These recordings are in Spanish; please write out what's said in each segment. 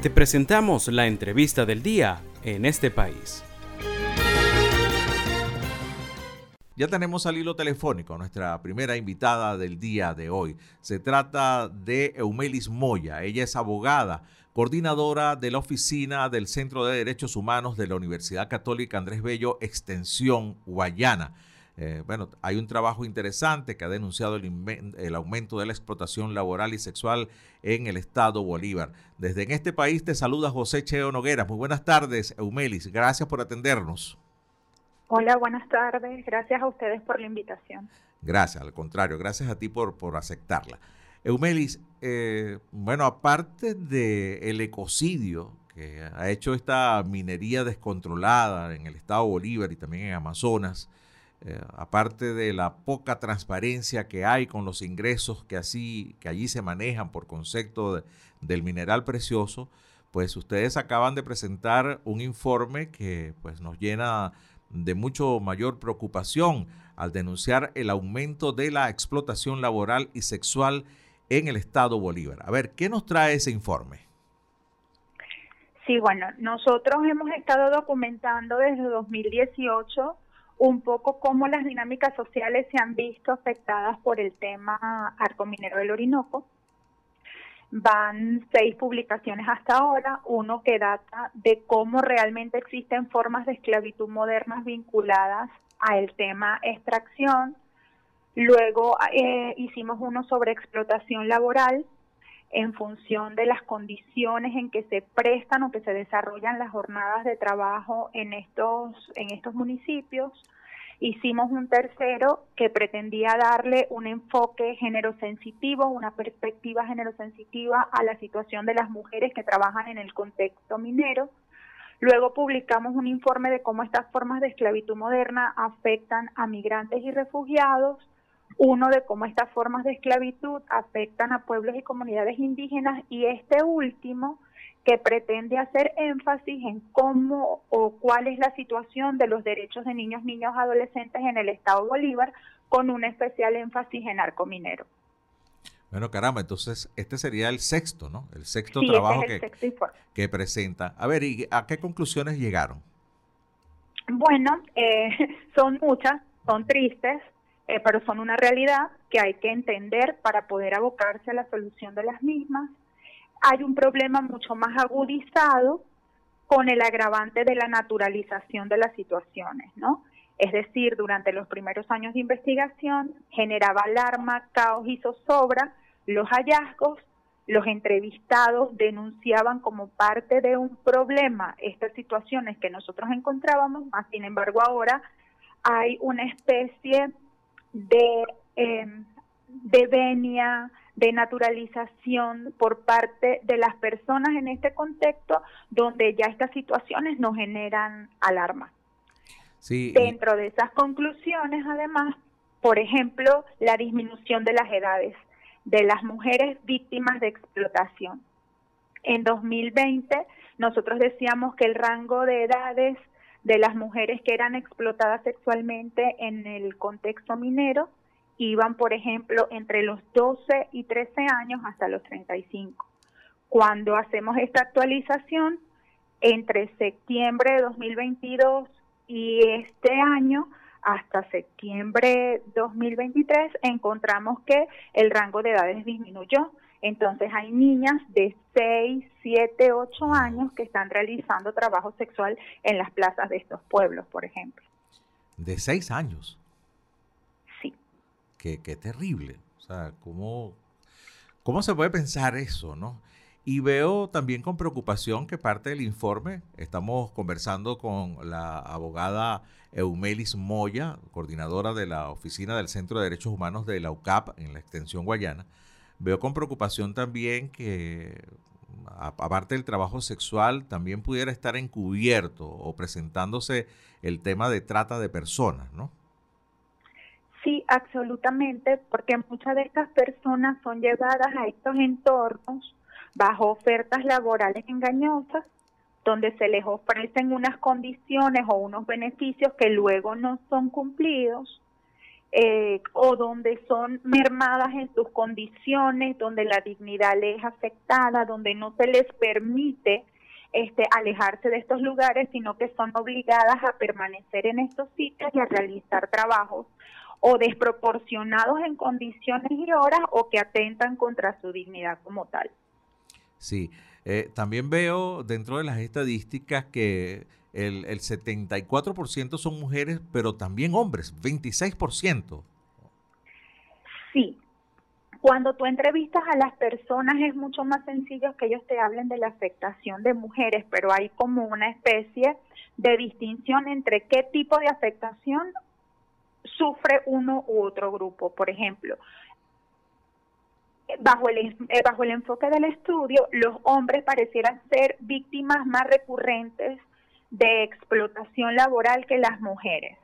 Te presentamos la entrevista del día en este país. Ya tenemos al hilo telefónico nuestra primera invitada del día de hoy. Se trata de Eumelis Moya. Ella es abogada, coordinadora de la oficina del Centro de Derechos Humanos de la Universidad Católica Andrés Bello, Extensión Guayana. Eh, bueno, hay un trabajo interesante que ha denunciado el, el, aumento de la explotación laboral y sexual en el estado Bolívar. Desde en este país te saluda José Cheo Nogueras. Muy buenas tardes, Eumelis. Gracias por atendernos. Hola, buenas tardes. Gracias a ustedes por la invitación. Gracias, al contrario, gracias a ti por, por aceptarla. Eumelis, eh, bueno, aparte del ecocidio que ha hecho esta minería descontrolada en el estado Bolívar y también en Amazonas, eh, aparte de la poca transparencia que hay con los ingresos que, así, que allí se manejan por concepto del mineral precioso, pues ustedes acaban de presentar un informe que pues, nos llena de mucho mayor preocupación al denunciar el aumento de la explotación laboral y sexual en el estado Bolívar. A ver, ¿qué nos trae ese informe? Sí, bueno, nosotros hemos estado documentando desde 2018 un poco cómo las dinámicas sociales se han visto afectadas por el tema arco minero del Orinoco Van seis publicaciones hasta ahora, uno que data de cómo realmente existen formas de esclavitud modernas vinculadas al tema extracción. Luego eh, hicimos uno sobre explotación laboral en función de las condiciones en que se prestan o que se desarrollan las jornadas de trabajo en estos, en estos municipios. Hicimos un tercero que pretendía darle un enfoque generosensitivo, una perspectiva generosensitiva a la situación de las mujeres que trabajan en el contexto minero. Luego publicamos un informe de cómo estas formas de esclavitud moderna afectan a migrantes y refugiados, uno de cómo estas formas de esclavitud afectan a pueblos y comunidades indígenas y este último que pretende hacer énfasis en cómo o cuál es la situación de los derechos de niños, niños, adolescentes en el Estado Bolívar, con un especial énfasis en arco minero. Bueno, caramba, entonces este sería el sexto, ¿no? El sexto trabajo que, que, presenta. A ver, ¿y a qué conclusiones llegaron? Bueno, eh, son muchas, son tristes, eh, pero son una realidad que hay que entender para poder abocarse a la solución de las mismas hay un problema mucho más agudizado con el agravante de la naturalización de las situaciones, ¿no? Es decir, durante los primeros años de investigación generaba alarma, caos y zozobra los hallazgos, los entrevistados denunciaban como parte de un problema estas situaciones que nosotros encontrábamos, más sin embargo ahora hay una especie de, eh, de venia, de naturalización por parte de las personas en este contexto donde ya estas situaciones nos generan alarma. Dentro de esas conclusiones, además, por ejemplo, la disminución de las edades de las mujeres víctimas de explotación. En 2020, nosotros decíamos que el rango de edades de las mujeres que eran explotadas sexualmente en el contexto minero iban, por ejemplo, entre los 12 y 13 años hasta los 35. Cuando hacemos esta actualización, entre septiembre de 2022 y este año, hasta septiembre 2023, encontramos que el rango de edades disminuyó. Entonces hay niñas de 6, 7, 8 años que están realizando trabajo sexual en las plazas de estos pueblos, por ejemplo. De 6 años qué, terrible. O sea, ¿cómo, ¿cómo se puede pensar eso, no? Y veo también con preocupación que parte del informe, estamos conversando con la abogada Eumelis Moya, coordinadora de la Oficina del Centro de Derechos Humanos de la UCAP en la extensión guayana. Veo con preocupación también que, aparte del trabajo sexual, también pudiera estar encubierto o presentándose el tema de trata de personas, ¿no? Sí, absolutamente, porque muchas de estas personas son llevadas a estos entornos bajo ofertas laborales engañosas, donde se les ofrecen unas condiciones o unos beneficios que luego no son cumplidos eh, o donde son mermadas en sus condiciones, donde la dignidad les es afectada, donde no se les permite este, alejarse de estos lugares, sino que son obligadas a permanecer en estos sitios y a realizar trabajos o desproporcionados en condiciones y horas o que atentan contra su dignidad como tal. Sí, eh, también veo dentro de las estadísticas que el, el 74% son mujeres, pero también hombres, 26%. Sí, cuando tú entrevistas a las personas es mucho más sencillo que ellos te hablen de la afectación de mujeres, pero hay como una especie de distinción entre qué tipo de afectación sufre uno u otro grupo. Por ejemplo, bajo el, eh, bajo el enfoque del estudio, los hombres parecieran ser víctimas más recurrentes de explotación laboral que las mujeres,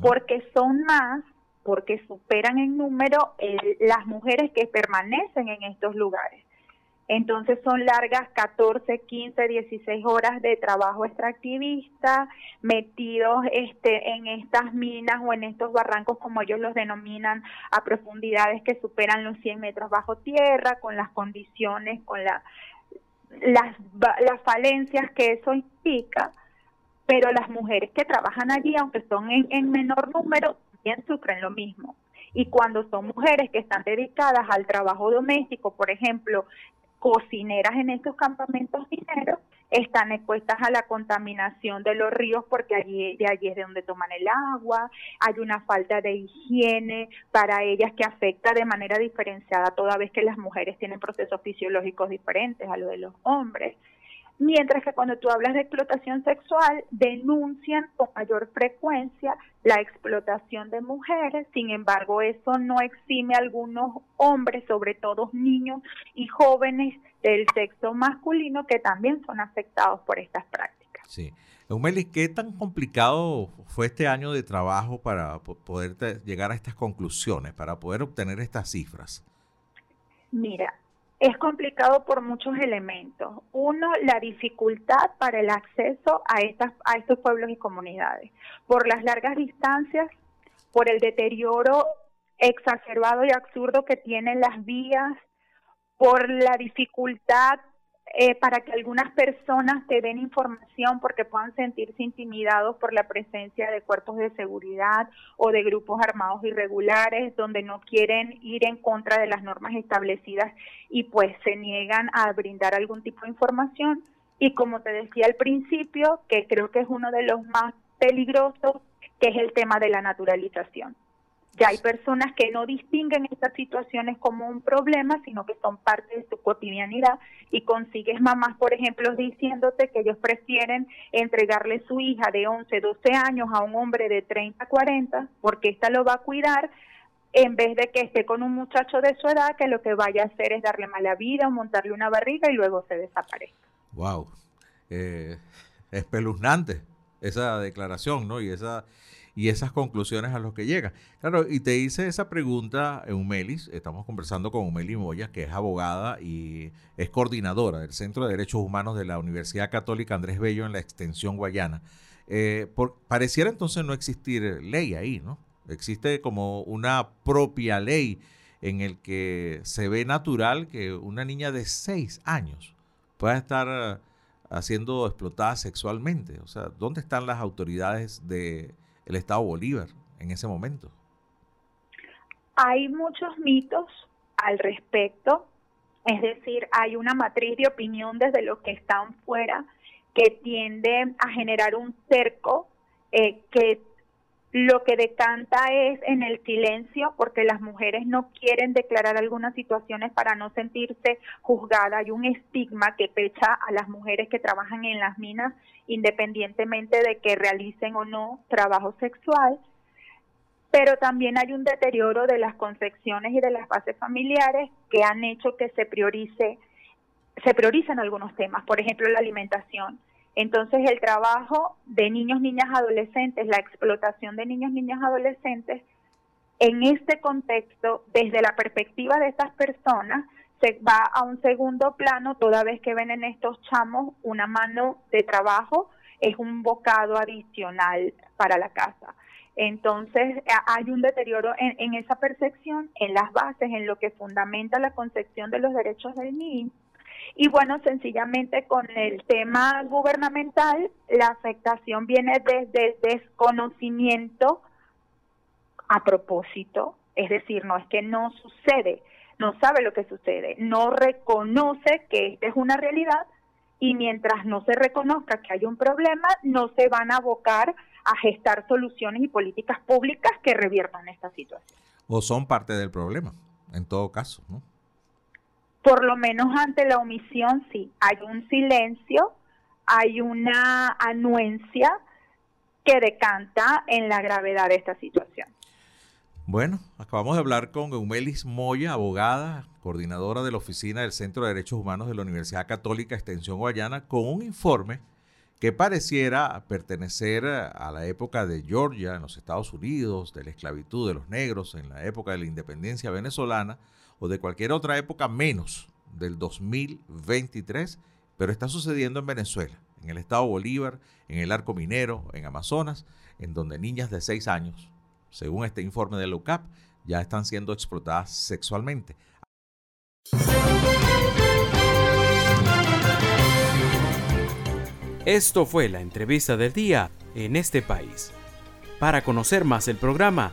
porque son más, porque superan en número las mujeres que permanecen en estos lugares. Entonces son largas 14, 15, 16 horas de trabajo extractivista, metidos este, en estas minas o en estos barrancos, como ellos los denominan, a profundidades que superan los 100 metros bajo tierra, con las condiciones, con la, las, las falencias que eso implica pero las mujeres que trabajan allí, aunque son en, menor número, también sufren lo mismo. Y cuando son mujeres que están dedicadas al trabajo doméstico, por ejemplo, cocineras en estos campamentos mineros, están expuestas a la contaminación de los ríos porque allí allí es de donde toman el agua, hay una falta de higiene para ellas que afecta de manera diferenciada toda vez que las mujeres tienen procesos fisiológicos diferentes a los de los hombres. Mientras que cuando tú hablas de explotación sexual, denuncian con mayor frecuencia la explotación de mujeres, sin embargo, eso no exime a algunos hombres, sobre todo niños y jóvenes del sexo masculino, que también son afectados por estas prácticas. Sí. Eumeli, ¿qué tan complicado fue este año de trabajo para poder llegar a estas conclusiones, para poder obtener estas cifras? Mira, es complicado por muchos elementos. Uno, la dificultad para el acceso a, estas, a estos pueblos y comunidades, por las largas distancias, por el deterioro exacerbado y absurdo que tienen las vías, por la dificultad eh, para que algunas personas te den información porque puedan sentirse intimidados por la presencia de cuerpos de seguridad o de grupos armados irregulares donde no quieren ir en contra de las normas establecidas y pues se niegan a brindar algún tipo de información. Y como te decía al principio, que creo que es uno de los más peligrosos, que es el tema de la naturalización. Ya hay personas que no distinguen estas situaciones como un problema, sino que son parte de su cotidianidad y consigues mamás, por ejemplo, diciéndote que ellos prefieren entregarle su hija de 11, 12 años a un hombre de 30, 40, porque ésta lo va a cuidar, en vez de que esté con un muchacho de su edad que lo que vaya a hacer es darle mala vida, montarle una barriga y luego se desaparezca. Wow, eh, espeluznante esa declaración, ¿no? Y esa y esas conclusiones a los que llega. Claro, y te hice esa pregunta, Eumelis, estamos conversando con Eumelis Moya, que es abogada y es coordinadora del Centro de Derechos Humanos de la Universidad Católica Andrés Bello en la extensión Guayana. Eh, pareciera entonces no existir ley ahí, ¿no? Existe como una propia ley en el que se ve natural que una niña de seis años pueda estar eh, haciendo explotada sexualmente. O sea, ¿dónde están las autoridades de el Estado Bolívar en ese momento? Hay muchos mitos al respecto, es decir, hay una matriz de opinión desde los que están fuera que tiende a generar un cerco eh, que lo que decanta es en el silencio, porque las mujeres no quieren declarar algunas situaciones para no sentirse juzgadas. Hay un estigma que pecha a las mujeres que trabajan en las minas, independientemente de que realicen o no trabajo sexual. Pero también hay un deterioro de las concepciones y de las bases familiares que han hecho que se priorice, se priorizan algunos temas, por ejemplo, la alimentación entonces el trabajo de niños, niñas, adolescentes, la explotación de niños, niñas, adolescentes, en este contexto, desde la perspectiva de estas personas, se va a un segundo plano toda vez que ven en estos chamos una mano de trabajo, es un bocado adicional para la casa. Entonces hay un deterioro en, esa percepción, en las bases, en lo que fundamenta la concepción de los derechos del niño. Y bueno, sencillamente con el tema gubernamental, la afectación viene desde el desconocimiento a propósito, es decir, no es que no sucede, no sabe lo que sucede, no reconoce que esta es una realidad y mientras no se reconozca que hay un problema, no se van a abocar a gestar soluciones y políticas públicas que reviertan esta situación. O son parte del problema, en todo caso, ¿no? Por lo menos ante la omisión, sí. Hay un silencio, hay una anuencia que decanta en la gravedad de esta situación. Bueno, acabamos de hablar con Eumelis Moya, abogada, coordinadora de la Oficina del Centro de Derechos Humanos de la Universidad Católica Extensión Guayana, con un informe que pareciera pertenecer a la época de Georgia en los Estados Unidos, de la esclavitud de los negros en la época de la independencia venezolana o de cualquier otra época menos del 2023, pero está sucediendo en Venezuela, en el estado Bolívar, en el arco minero, en Amazonas, en donde niñas de 6 años, según este informe de la ya están siendo explotadas sexualmente. Esto fue la entrevista del día en este país. Para conocer más el programa,